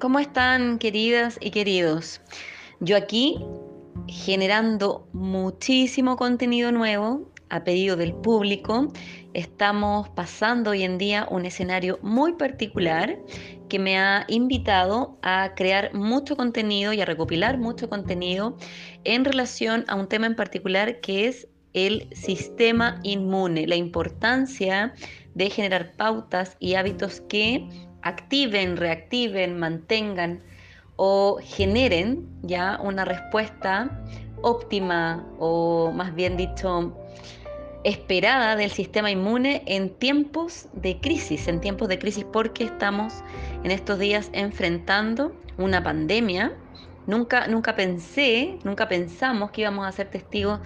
¿Cómo están queridas y queridos? Yo aquí generando muchísimo contenido nuevo a pedido del público. Estamos pasando hoy en día un escenario muy particular que me ha invitado a crear mucho contenido y a recopilar mucho contenido en relación a un tema en particular que es el sistema inmune, la importancia de generar pautas y hábitos que activen, reactiven, mantengan o generen ya una respuesta óptima o más bien dicho esperada del sistema inmune en tiempos de crisis, en tiempos de crisis porque estamos en estos días enfrentando una pandemia. Nunca, nunca pensé, nunca pensamos que íbamos a ser testigos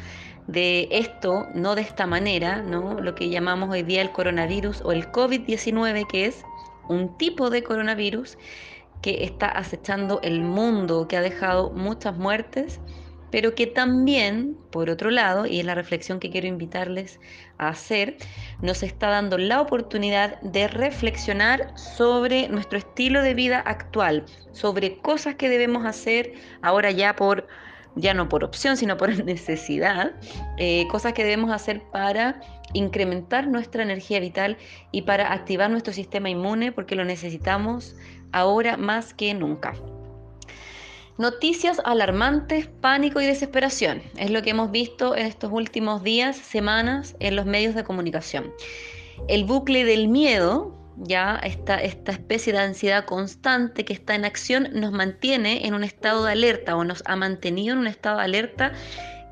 de esto, no de esta manera, ¿no? Lo que llamamos hoy día el coronavirus o el COVID-19, que es un tipo de coronavirus que está acechando el mundo, que ha dejado muchas muertes, pero que también, por otro lado, y es la reflexión que quiero invitarles a hacer, nos está dando la oportunidad de reflexionar sobre nuestro estilo de vida actual, sobre cosas que debemos hacer ahora ya por ya no por opción, sino por necesidad, eh, cosas que debemos hacer para incrementar nuestra energía vital y para activar nuestro sistema inmune, porque lo necesitamos ahora más que nunca. Noticias alarmantes, pánico y desesperación. Es lo que hemos visto en estos últimos días, semanas en los medios de comunicación. El bucle del miedo, ya esta, esta especie de ansiedad constante que está en acción nos mantiene en un estado de alerta o nos ha mantenido en un estado de alerta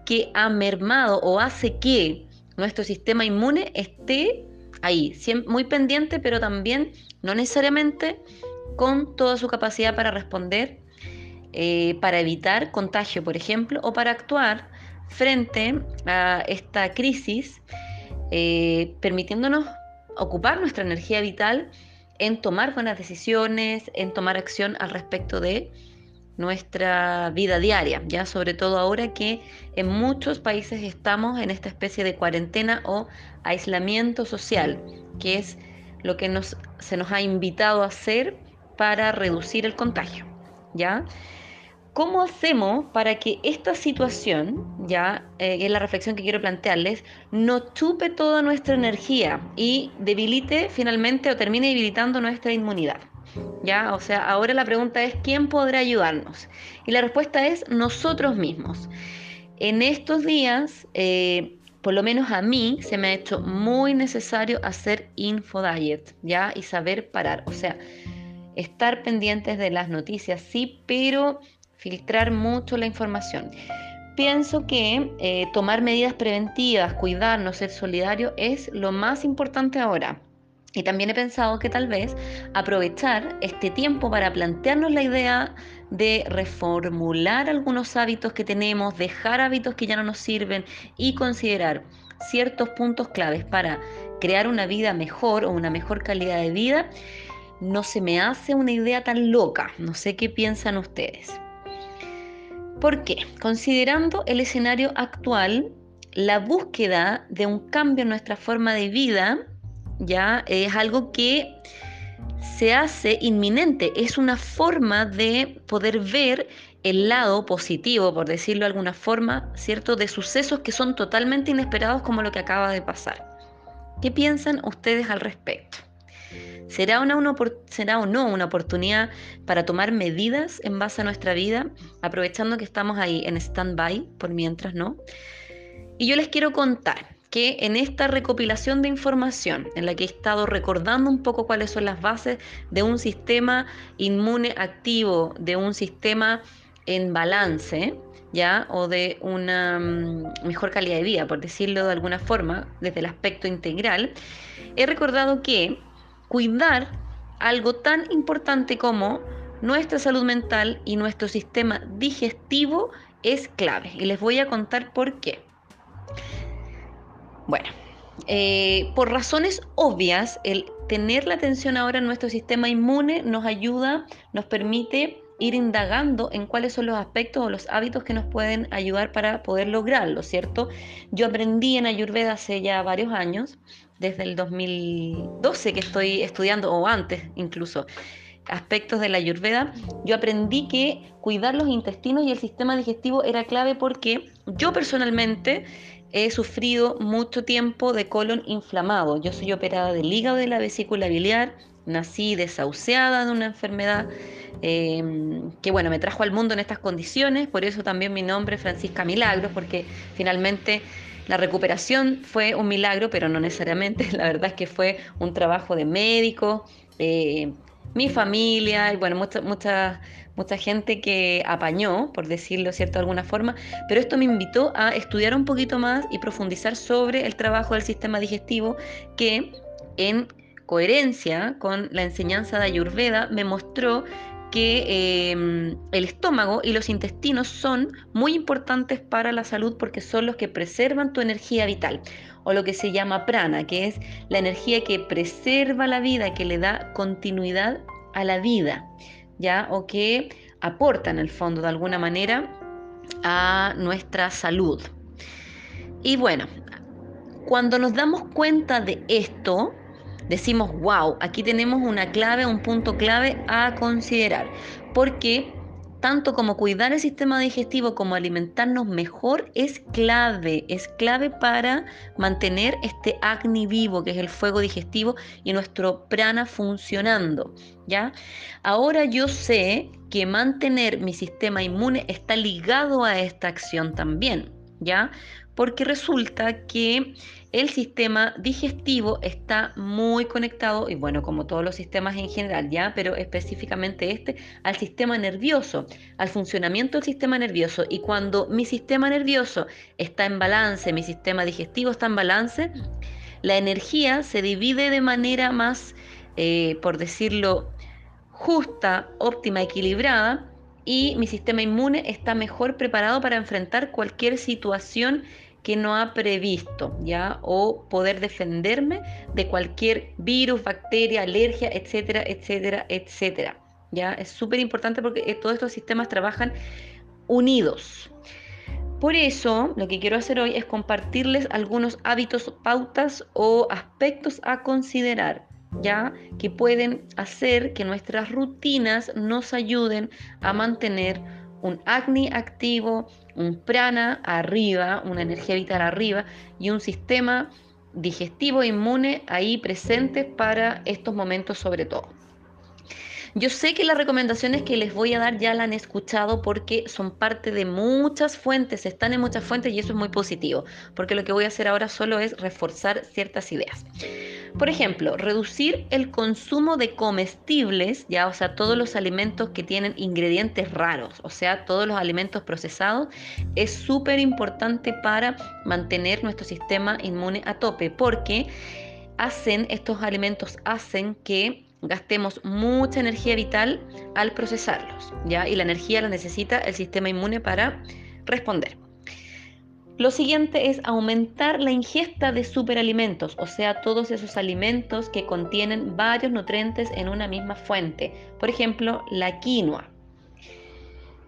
que ha mermado o hace que nuestro sistema inmune esté ahí, muy pendiente, pero también no necesariamente con toda su capacidad para responder, eh, para evitar contagio, por ejemplo, o para actuar frente a esta crisis, eh, permitiéndonos ocupar nuestra energía vital en tomar buenas decisiones, en tomar acción al respecto de nuestra vida diaria, ya sobre todo ahora que en muchos países estamos en esta especie de cuarentena o aislamiento social, que es lo que nos, se nos ha invitado a hacer para reducir el contagio, ¿ya? ¿Cómo hacemos para que esta situación, ya eh, es la reflexión que quiero plantearles, no chupe toda nuestra energía y debilite finalmente o termine debilitando nuestra inmunidad? ¿Ya? O sea, ahora la pregunta es, ¿quién podrá ayudarnos? Y la respuesta es nosotros mismos. En estos días, eh, por lo menos a mí, se me ha hecho muy necesario hacer infodiet, ¿ya? Y saber parar. O sea, estar pendientes de las noticias, sí, pero filtrar mucho la información. Pienso que eh, tomar medidas preventivas, cuidarnos, ser solidario es lo más importante ahora. Y también he pensado que tal vez aprovechar este tiempo para plantearnos la idea de reformular algunos hábitos que tenemos, dejar hábitos que ya no nos sirven y considerar ciertos puntos claves para crear una vida mejor o una mejor calidad de vida, no se me hace una idea tan loca. No sé qué piensan ustedes. ¿Por qué? Considerando el escenario actual, la búsqueda de un cambio en nuestra forma de vida ya es algo que se hace inminente, es una forma de poder ver el lado positivo, por decirlo de alguna forma, ¿cierto? De sucesos que son totalmente inesperados como lo que acaba de pasar. ¿Qué piensan ustedes al respecto? ¿Será, una, ¿Será o no una oportunidad para tomar medidas en base a nuestra vida, aprovechando que estamos ahí en stand-by, por mientras no? Y yo les quiero contar que en esta recopilación de información, en la que he estado recordando un poco cuáles son las bases de un sistema inmune activo, de un sistema en balance, ¿ya? O de una mm, mejor calidad de vida, por decirlo de alguna forma, desde el aspecto integral, he recordado que cuidar algo tan importante como nuestra salud mental y nuestro sistema digestivo es clave. Y les voy a contar por qué. Bueno, eh, por razones obvias, el tener la atención ahora en nuestro sistema inmune nos ayuda, nos permite ir indagando en cuáles son los aspectos o los hábitos que nos pueden ayudar para poder lograrlo, ¿cierto? Yo aprendí en Ayurveda hace ya varios años, desde el 2012 que estoy estudiando, o antes incluso, aspectos de la ayurveda, yo aprendí que cuidar los intestinos y el sistema digestivo era clave porque yo personalmente he sufrido mucho tiempo de colon inflamado. Yo soy operada del hígado de la vesícula biliar, nací desahuciada de una enfermedad em, que bueno, me trajo al mundo en estas condiciones, por eso también mi nombre es Francisca Milagros, porque finalmente la recuperación fue un milagro, pero no necesariamente, la verdad es que fue un trabajo de médico, eh, mi familia y bueno, mucha, mucha, mucha gente que apañó, por decirlo cierto de alguna forma, pero esto me invitó a estudiar un poquito más y profundizar sobre el trabajo del sistema digestivo que en coherencia con la enseñanza de Ayurveda me mostró que em, el estómago y los intestinos son muy importantes para la salud porque son los que preservan tu energía vital o lo que se llama prana, que es la energía que preserva la vida, que le da continuidad a la vida, ¿ya? O que aporta en el fondo de alguna manera a nuestra salud. Y bueno, cuando nos damos cuenta de esto, decimos, wow, aquí tenemos una clave, un punto clave a considerar, porque tanto como cuidar el sistema digestivo como alimentarnos mejor es clave, es clave para mantener este acni vivo, que es el fuego digestivo, y nuestro prana funcionando, ¿ya? Ahora yo sé que mantener mi sistema inmune está ligado a esta acción también, ¿ya? Porque resulta que el sistema digestivo está muy conectado, y bueno, como todos los sistemas en general, ya, pero específicamente este, al sistema nervioso, al funcionamiento del sistema nervioso. Y cuando mi sistema nervioso está en balance, mi sistema digestivo está en balance, la energía se divide de manera más, eh, por decirlo, justa, óptima, equilibrada, y mi sistema inmune está mejor preparado para enfrentar cualquier situación que no ha previsto, ¿ya? O poder defenderme de cualquier virus, bacteria, alergia, etcétera, etcétera, etcétera. ¿Ya? Es súper importante porque eh, todos estos sistemas trabajan unidos. Por eso, lo que quiero hacer hoy es compartirles algunos hábitos, pautas o aspectos a considerar, ¿ya? Que pueden hacer que nuestras rutinas nos ayuden a mantener un acni activo, un prana arriba, una energía vital arriba y un sistema digestivo e inmune ahí presente para estos momentos sobre todo. Yo sé que las recomendaciones que les voy a dar ya las han escuchado porque son parte de muchas fuentes, están en muchas fuentes y eso es muy positivo, porque lo que voy a hacer ahora solo es reforzar ciertas ideas. Por ejemplo, reducir el consumo de comestibles, ya, o sea, todos los alimentos que tienen ingredientes raros, o sea, todos los alimentos procesados, es súper importante para mantener nuestro sistema inmune a tope, porque hacen, estos alimentos hacen que gastemos mucha energía vital al procesarlos, ¿ya? Y la energía la necesita el sistema inmune para responder. Lo siguiente es aumentar la ingesta de superalimentos, o sea, todos esos alimentos que contienen varios nutrientes en una misma fuente. Por ejemplo, la quinoa.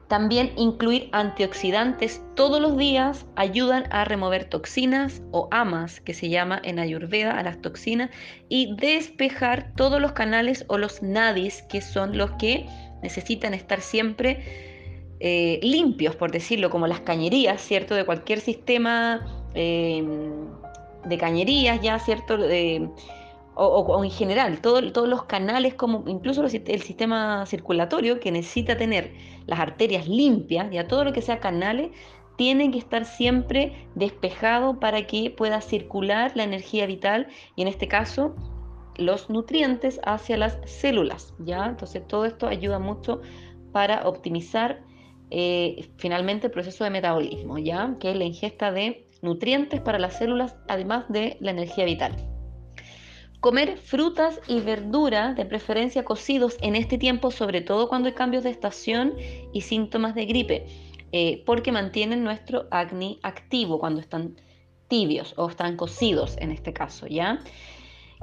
También incluir antioxidantes todos los días ayudan a remover toxinas o amas, que se llama en Ayurveda a las toxinas, y despejar todos los canales o los nadis, que son los que necesitan estar siempre eh, limpios, por decirlo, como las cañerías, ¿cierto? De cualquier sistema eh, de cañerías, ya, ¿cierto? O, en general, todos los canales, como incluso el sistema circulatorio que necesita tener las arterias limpias, ya todo lo que sea canales, tienen que estar siempre despejado para que pueda circular la energía vital y en este caso los nutrientes hacia las células, ¿ya? Entonces todo esto ayuda mucho para optimizar eh, finalmente el proceso de metabolismo, ¿ya? Que es la ingesta de nutrientes para las células, además de la energía vital. Comer frutas y verduras, de preferencia cocidos en este tiempo, sobre todo cuando hay cambios de estación y síntomas de gripe, eh, porque mantienen nuestro acné activo cuando están tibios o están cocidos en este caso, ¿ya?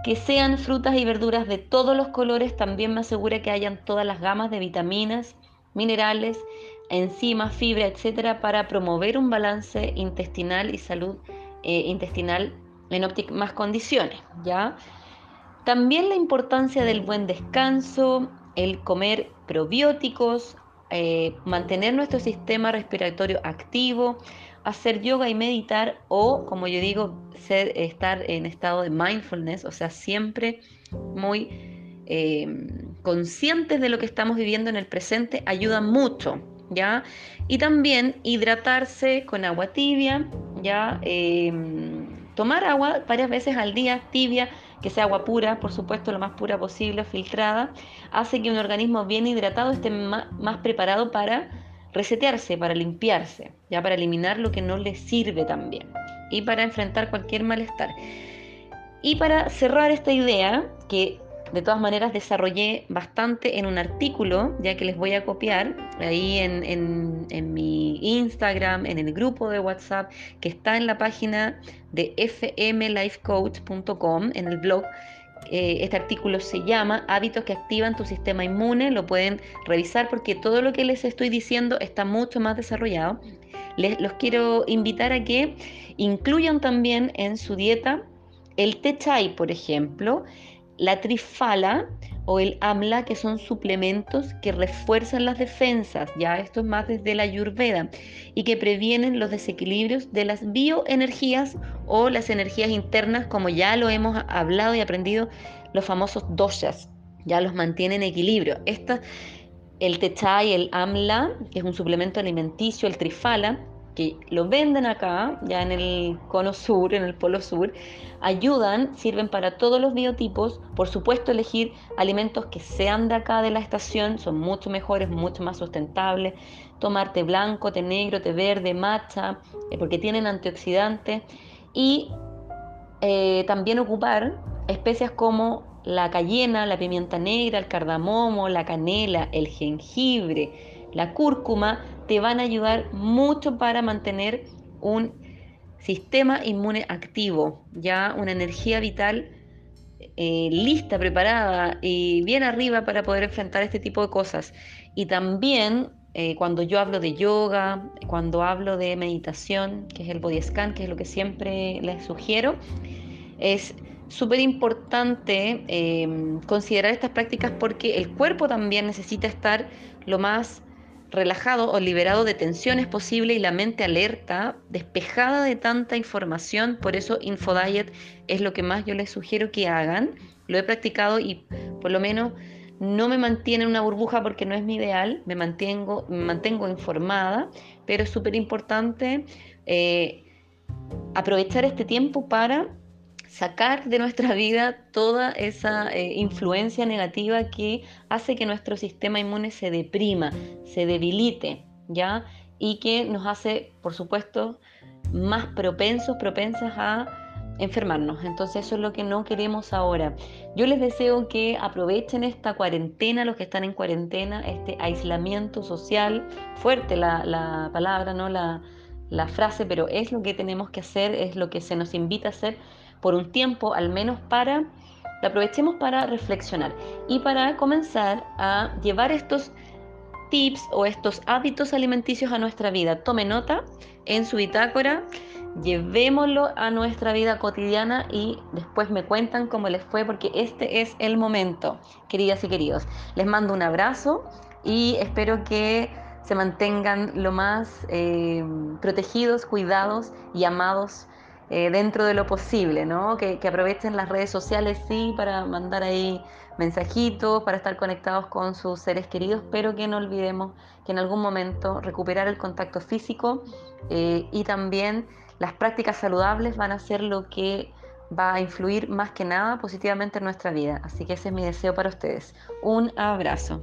Que sean frutas y verduras de todos los colores también me asegura que hayan todas las gamas de vitaminas, minerales, enzimas, fibra, etcétera, para promover un balance intestinal y salud eh, intestinal en óptimas condiciones, ¿ya? También la importancia del buen descanso, el comer probióticos, eh, mantener nuestro sistema respiratorio activo, hacer yoga y meditar o, como yo digo, estar en estado de mindfulness, o sea, siempre muy eh, conscientes de lo que estamos viviendo en el presente, ayuda mucho, ¿ya? Y también hidratarse con agua tibia, ¿ya? Em, tomar agua varias veces al día tibia, que sea agua pura, por supuesto, lo más pura posible, filtrada, hace que un organismo bien hidratado esté más, preparado para resetearse, para limpiarse, ya para eliminar lo que no le sirve también y para enfrentar cualquier malestar. Y para cerrar esta idea, que de todas maneras desarrollé bastante en un artículo, ya que les voy a copiar ahí en, mi Instagram, en el grupo de WhatsApp, que está en la página de fmlifecoach.com, en el blog. Eh, este artículo se llama Hábitos que activan tu sistema inmune. Lo pueden revisar porque todo lo que les estoy diciendo está mucho más desarrollado. Les, los quiero invitar a que incluyan también en su dieta el té chai, por ejemplo, la trifala o el amla, que son suplementos que refuerzan las defensas, ya esto es más desde la ayurveda, y que previenen los desequilibrios de las bioenergías o las energías internas, como ya lo hemos hablado y aprendido, los famosos doshas, ya los mantienen en equilibrio. Esta, el techai, el amla, que es un suplemento alimenticio, el trifala, que lo venden acá, ya en el cono sur, en el polo sur, ayudan, sirven para todos los biotipos. Por supuesto, elegir alimentos que sean de acá de la estación, son mucho mejores, mucho más sustentables. Tomar té blanco, té negro, té verde, matcha, eh, porque tienen antioxidantes. Y eh, también ocupar especias como la cayena, la pimienta negra, el cardamomo, la canela, el jengibre, la cúrcuma, te van a ayudar mucho para mantener un sistema inmune activo, ya una energía vital eh, lista, preparada y bien arriba para poder enfrentar este tipo de cosas. Y también eh, cuando yo hablo de yoga, cuando hablo de meditación, que es el body scan, que es lo que siempre les sugiero, es súper importante eh, considerar estas prácticas porque el cuerpo también necesita estar lo más relajado o liberado de tensiones posible y la mente alerta, despejada de tanta información. Por eso InfoDiet es lo que más yo les sugiero que hagan. Lo he practicado y por lo menos no me mantiene en una burbuja porque no es mi ideal, me mantengo, me mantengo informada, pero es súper importante eh, aprovechar este tiempo para sacar de nuestra vida toda esa eh, influencia negativa que hace que nuestro sistema inmune se deprima, se debilite, ¿ya? Y que nos hace, por supuesto, más propensos, propensas a enfermarnos. Entonces eso es lo que no queremos ahora. Yo les deseo que aprovechen esta cuarentena, los que están en cuarentena, este aislamiento social, fuerte la, palabra, ¿no? La, la frase, pero es lo que tenemos que hacer, es lo que se nos invita a hacer por un tiempo al menos para, lo aprovechemos para reflexionar y para comenzar a llevar estos tips o estos hábitos alimenticios a nuestra vida. Tome nota en su bitácora, llevémoslo a nuestra vida cotidiana y después me cuentan cómo les fue porque este es el momento, queridas y queridos. Les mando un abrazo y espero que se mantengan lo más eh, protegidos, cuidados y amados eh, dentro de lo posible, ¿no? Que, aprovechen las redes sociales, sí, para mandar ahí mensajitos, para estar conectados con sus seres queridos, pero que no olvidemos que en algún momento recuperar el contacto físico eh, y también las prácticas saludables van a ser lo que va a influir más que nada positivamente en nuestra vida. Así que ese es mi deseo para ustedes. Un abrazo.